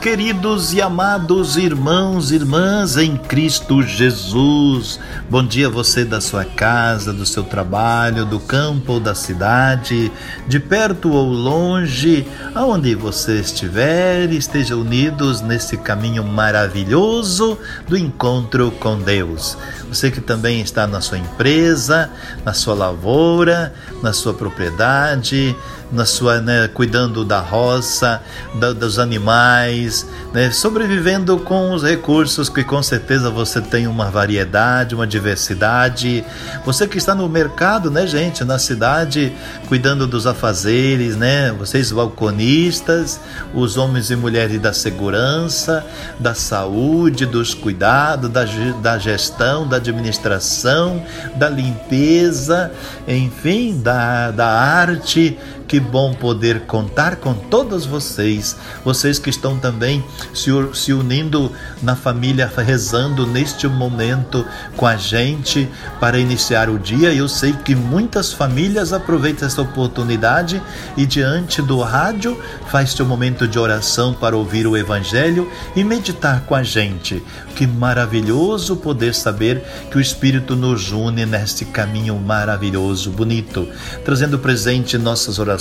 queridos e amados irmãos e irmãs em Cristo Jesus. Bom dia você da sua casa, do seu trabalho, do campo ou da cidade, de perto ou longe, aonde você estiver, esteja unidos nesse caminho maravilhoso do encontro com Deus. Você que também está na sua empresa, na sua lavoura, na sua propriedade, na sua né, cuidando da roça, da, dos animais, né, sobrevivendo com os recursos que com certeza você tem uma variedade, uma diversidade. Você que está no mercado, né, gente, na cidade, cuidando dos afazeres, né? Vocês balconistas, os homens e mulheres da segurança, da saúde, dos cuidados, da, da gestão, da administração, da limpeza, enfim, da, da arte. Que bom poder contar com todos vocês, vocês que estão também se, unindo na família, rezando neste momento com a gente para iniciar o dia. Eu sei que muitas famílias aproveitam essa oportunidade e diante do rádio faz seu momento de oração para ouvir o Evangelho e meditar com a gente. Que maravilhoso poder saber que o Espírito nos une neste caminho maravilhoso, bonito, trazendo presente nossas orações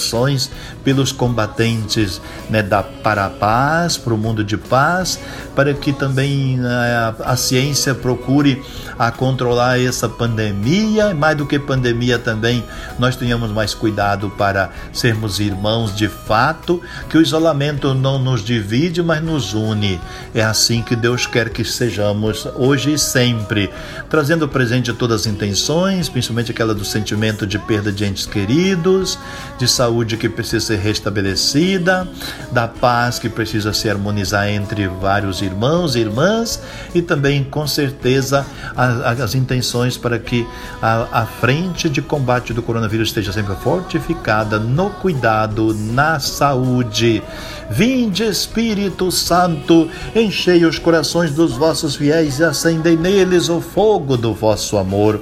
pelos combatentes né, da, para a paz, para o mundo de paz, para que também eh, a, a ciência procure a controlar essa pandemia, mais do que pandemia também, nós tenhamos mais cuidado para sermos irmãos de fato, que o isolamento não nos divide, mas nos une. É assim que Deus quer que sejamos hoje e sempre, trazendo presente todas as intenções, principalmente aquela do sentimento de perda de entes queridos, de saúde que precisa ser restabelecida, da paz que precisa se harmonizar entre vários irmãos e irmãs e também, com certeza, a- a- as intenções para que a, a frente de combate do coronavírus esteja sempre fortificada no cuidado, na saúde. Vinde, Espírito Santo, enchei os corações dos vossos fiéis e acendei neles o fogo do vosso amor.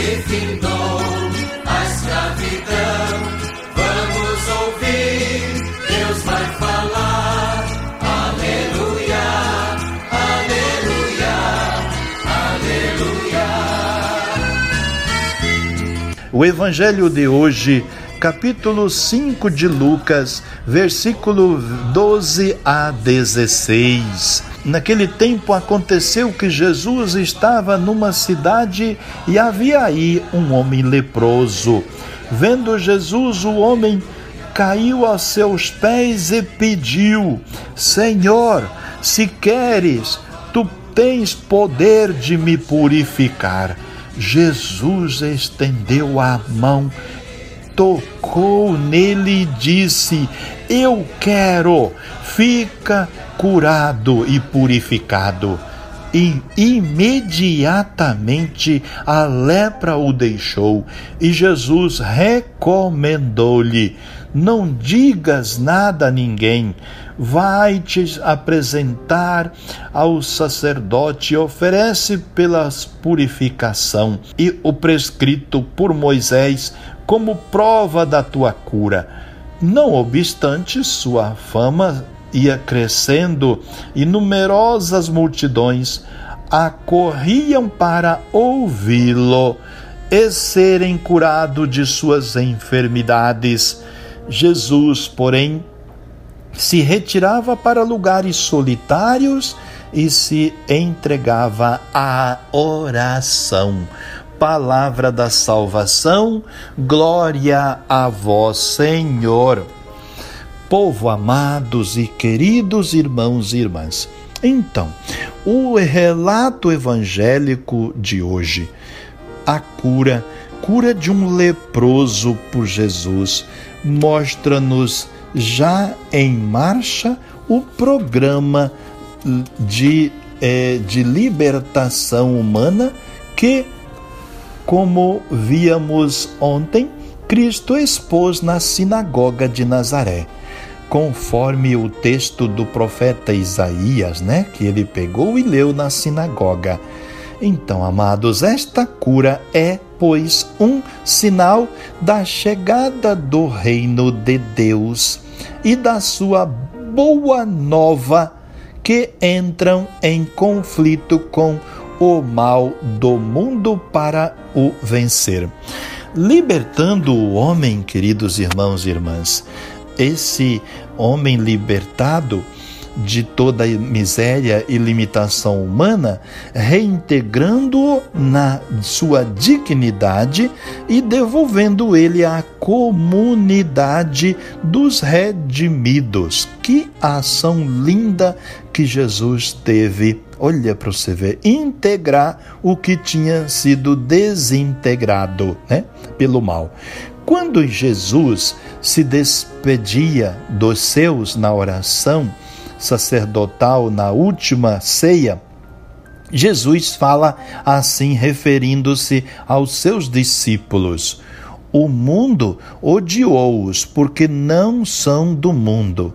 que findou a escravidão. Vamos ouvir, Deus vai falar. Aleluia, aleluia, aleluia. O Evangelho de hoje, capítulo 5 de Lucas, versículo 12 a 16. Naquele tempo aconteceu que Jesus estava numa cidade e havia aí um homem leproso. Vendo Jesus, o homem caiu a seus pés e pediu: Senhor, se queres, tu tens poder de me purificar. Jesus estendeu a mão, tocou nele e disse: Eu quero, fica curado e purificado. E imediatamente a lepra o deixou, e Jesus recomendou-lhe: Não digas nada a ninguém, vai te apresentar ao sacerdote e oferece pela purificação e o prescrito por Moisés como prova da tua cura. Não obstante, sua fama ia crescendo e numerosas multidões acorriam para ouvi-lo e serem curados de suas enfermidades. Jesus, porém, se retirava para lugares solitários e se entregava à oração. Palavra da salvação, glória a vós, Senhor. Povo amados e queridos irmãos e irmãs, então, o relato evangélico de hoje, a cura, cura de um leproso por Jesus, mostra-nos já em marcha o programa de, é, de libertação humana que, como víamos ontem, Cristo expôs na sinagoga de Nazaré. Conforme o texto do profeta Isaías, né, que ele pegou e leu na sinagoga. Então, amados, esta cura é, pois, um sinal da chegada do reino de Deus e da sua boa nova que entram em conflito com o mal do mundo para o vencer. Libertando o homem, queridos irmãos e irmãs, esse homem libertado de toda miséria e limitação humana, reintegrando-o na sua dignidade e devolvendo ele à comunidade dos redimidos. Que ação linda que Jesus teve. Olha para você ver, integrar o que tinha sido desintegrado né, pelo mal. Quando Jesus se despedia dos seus na oração, sacerdotal na última ceia, Jesus fala assim, referindo-se aos seus discípulos: O mundo odiou-os, porque não são do mundo,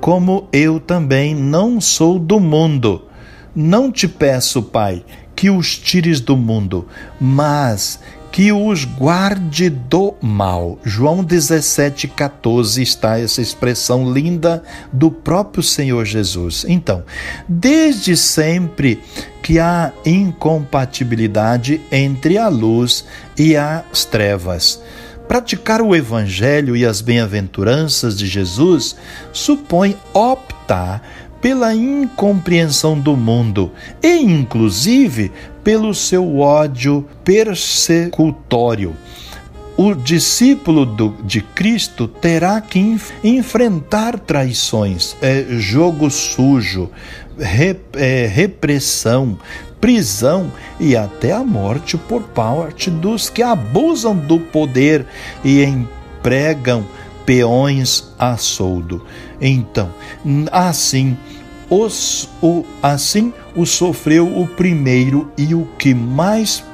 como eu também não sou do mundo. Não te peço, Pai, que os tires do mundo, mas que os guarde do mal. João 17, 14 está essa expressão linda do próprio Senhor Jesus. Então, desde sempre que há incompatibilidade entre a luz e as trevas. Praticar o Evangelho e as bem-aventuranças de Jesus supõe optar pela incompreensão do mundo e, inclusive, pelo seu ódio persecutório. O discípulo do, de Cristo terá que inf, enfrentar traições, é, jogo sujo, é, repressão, prisão e até a morte por parte dos que abusam do poder e empregam peões a soldo. Então, assim, os, o, assim o sofreu o primeiro e o que mais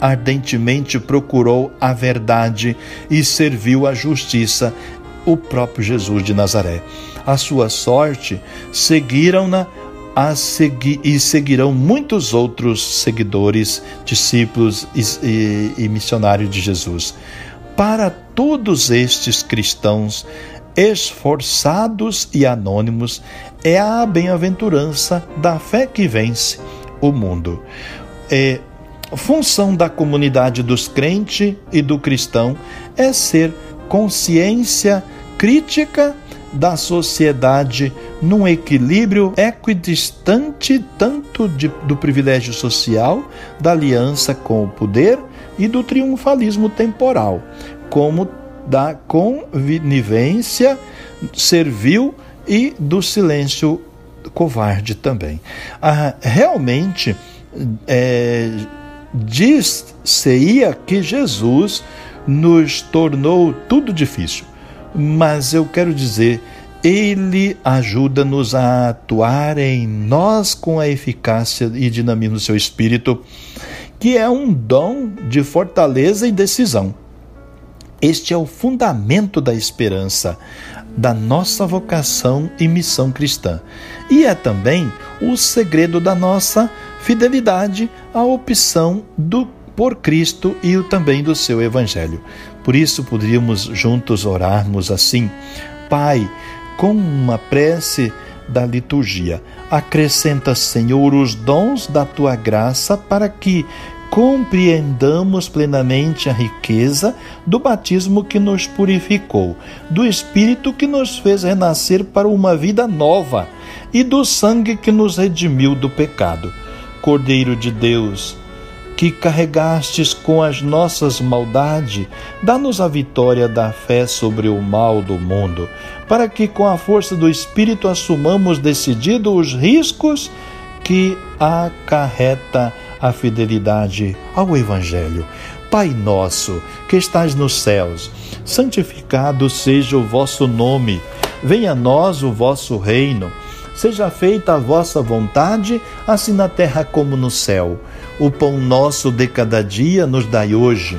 ardentemente procurou a verdade e serviu a justiça, o próprio Jesus de Nazaré. A sua sorte seguiram-na segui e seguirão muitos outros seguidores, discípulos e, e, e missionários de Jesus. Para todos estes cristãos esforçados e anônimos, é a bem-aventurança da fé que vence o mundo. É, função da comunidade dos crentes e do cristão é ser consciência crítica da sociedade num equilíbrio equidistante tanto de, do privilégio social, da aliança com o poder e do triunfalismo temporal, como da convivência servil e do silêncio covarde também. Ah, realmente, é, diz-se-ia que Jesus nos tornou tudo difícil, mas eu quero dizer, ele ajuda-nos a atuar em nós com a eficácia e dinamismo do seu espírito, que é um dom de fortaleza e decisão. Este é o fundamento da esperança, da nossa vocação e missão cristã. E é também o segredo da nossa fidelidade à opção do por Cristo e também do seu evangelho. Por isso poderíamos juntos orarmos assim: Pai, com uma prece da liturgia, acrescenta, Senhor, os dons da tua graça para que compreendamos plenamente a riqueza do batismo que nos purificou, do Espírito que nos fez renascer para uma vida nova e do sangue que nos redimiu do pecado. Cordeiro de Deus, que carregastes com as nossas maldades, dá-nos a vitória da fé sobre o mal do mundo, para que com a força do Espírito assumamos decidido os riscos que acarreta a fidelidade ao Evangelho. Pai nosso, que estás nos céus, santificado seja o vosso nome. Venha a nós o vosso reino. Seja feita a vossa vontade, assim na terra como no céu. O pão nosso de cada dia nos dai hoje.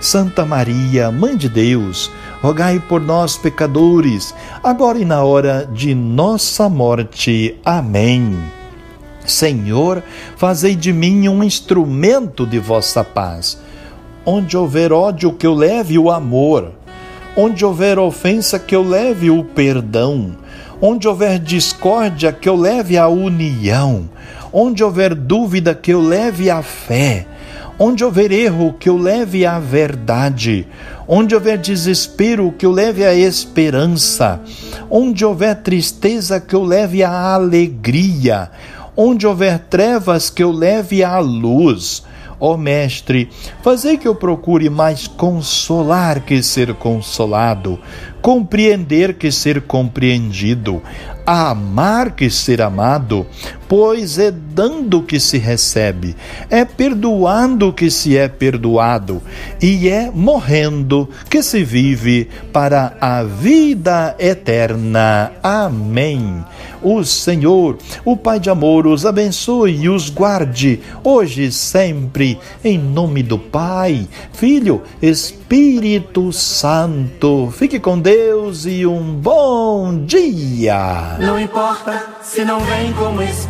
Santa Maria, Mãe de Deus, rogai por nós, pecadores, agora e na hora de nossa morte. Amém. Senhor, fazei de mim um instrumento de vossa paz. Onde houver ódio, que eu leve o amor. Onde houver ofensa, que eu leve o perdão. Onde houver discórdia, que eu leve a união. Onde houver dúvida, que eu leve a fé Onde houver erro, que eu leve à verdade. Onde houver desespero, que eu leve à esperança. Onde houver tristeza, que eu leve à alegria. Onde houver trevas, que eu leve à luz. Ó oh, Mestre, fazei que eu procure mais consolar que ser consolado, compreender que ser compreendido, amar que ser amado, pois é dando que se recebe, é perdoando que se é perdoado, e é morrendo que se vive para a vida eterna. Amém. O Senhor, o Pai de amor, os abençoe e os guarde, hoje e sempre, em nome do Pai, Filho, Espírito Santo. Fique com Deus e um bom dia. Não importa se não vem como